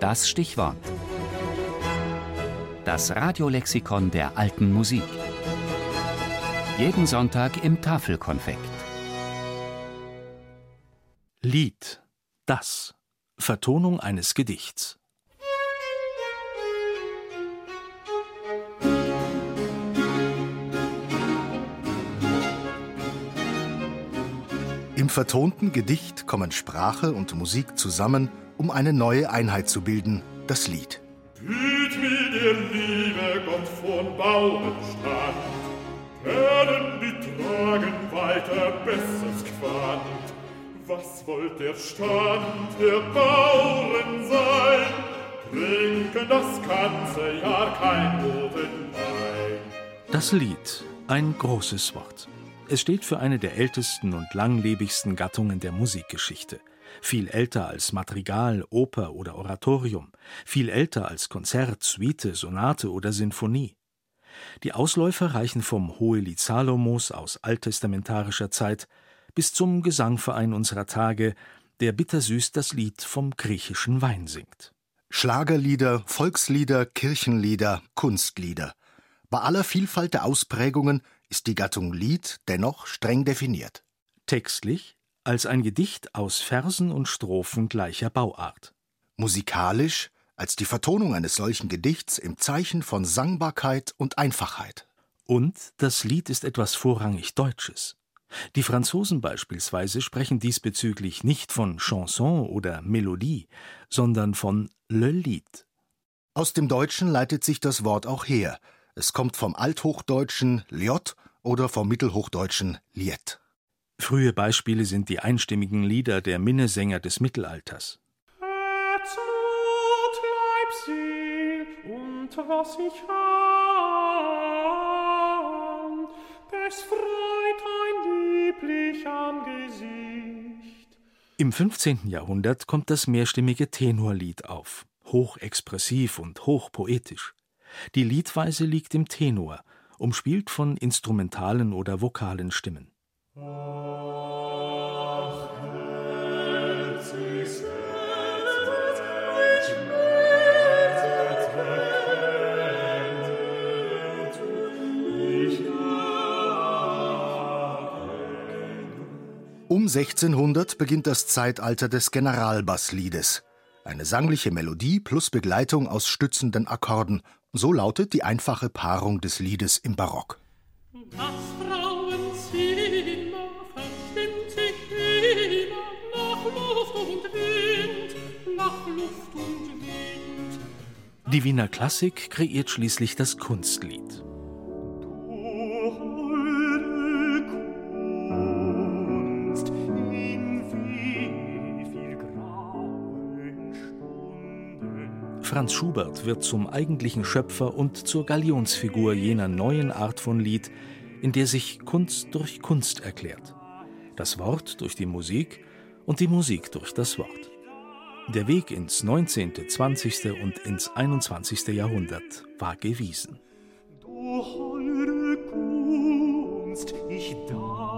Das Stichwort. Das Radiolexikon der alten Musik. Jeden Sonntag im Tafelkonfekt. Lied. Das. Vertonung eines Gedichts. Im vertonten Gedicht kommen Sprache und Musik zusammen, um eine neue Einheit zu bilden, das Lied. Hüt mir der liebe Gott von Bauernstand, können die tragen weiter besseres Quant. Was wollt der Stand der Bauern sein? Trinken das ganze Jahr kein roten Wein. Das Lied, ein großes Wort. Es steht für eine der ältesten und langlebigsten Gattungen der Musikgeschichte. Viel älter als Madrigal, Oper oder Oratorium, viel älter als Konzert, Suite, Sonate oder Sinfonie. Die Ausläufer reichen vom Hohelied Salomos aus alttestamentarischer Zeit bis zum Gesangverein unserer Tage, der bittersüß das Lied vom griechischen Wein singt. Schlagerlieder, Volkslieder, Kirchenlieder, Kunstlieder. Bei aller Vielfalt der Ausprägungen ist die Gattung Lied dennoch streng definiert. Textlich als ein Gedicht aus Versen und Strophen gleicher Bauart. Musikalisch als die Vertonung eines solchen Gedichts im Zeichen von Sangbarkeit und Einfachheit. Und das Lied ist etwas vorrangig Deutsches. Die Franzosen beispielsweise sprechen diesbezüglich nicht von Chanson oder Melodie, sondern von Le Lied. Aus dem Deutschen leitet sich das Wort auch her. Es kommt vom althochdeutschen Liot oder vom mittelhochdeutschen Liet. Frühe Beispiele sind die einstimmigen Lieder der Minnesänger des Mittelalters. Und was ich freut ein lieblich Angesicht. Im 15. Jahrhundert kommt das mehrstimmige Tenorlied auf, hochexpressiv und hochpoetisch. Die Liedweise liegt im Tenor, umspielt von instrumentalen oder vokalen Stimmen. Um 1600 beginnt das Zeitalter des Generalbassliedes. Eine sangliche Melodie plus Begleitung aus stützenden Akkorden. So lautet die einfache Paarung des Liedes im Barock. Das Frauenzimmer verstimmt sich immer nach Luft und Wind, nach Luft und Wind. Die Wiener Klassik kreiert schließlich das Kunstlied. Franz Schubert wird zum eigentlichen Schöpfer und zur Galionsfigur jener neuen Art von Lied, in der sich Kunst durch Kunst erklärt. Das Wort durch die Musik und die Musik durch das Wort. Der Weg ins 19., 20. und ins 21. Jahrhundert war gewiesen. Du holde Kunst, ich darf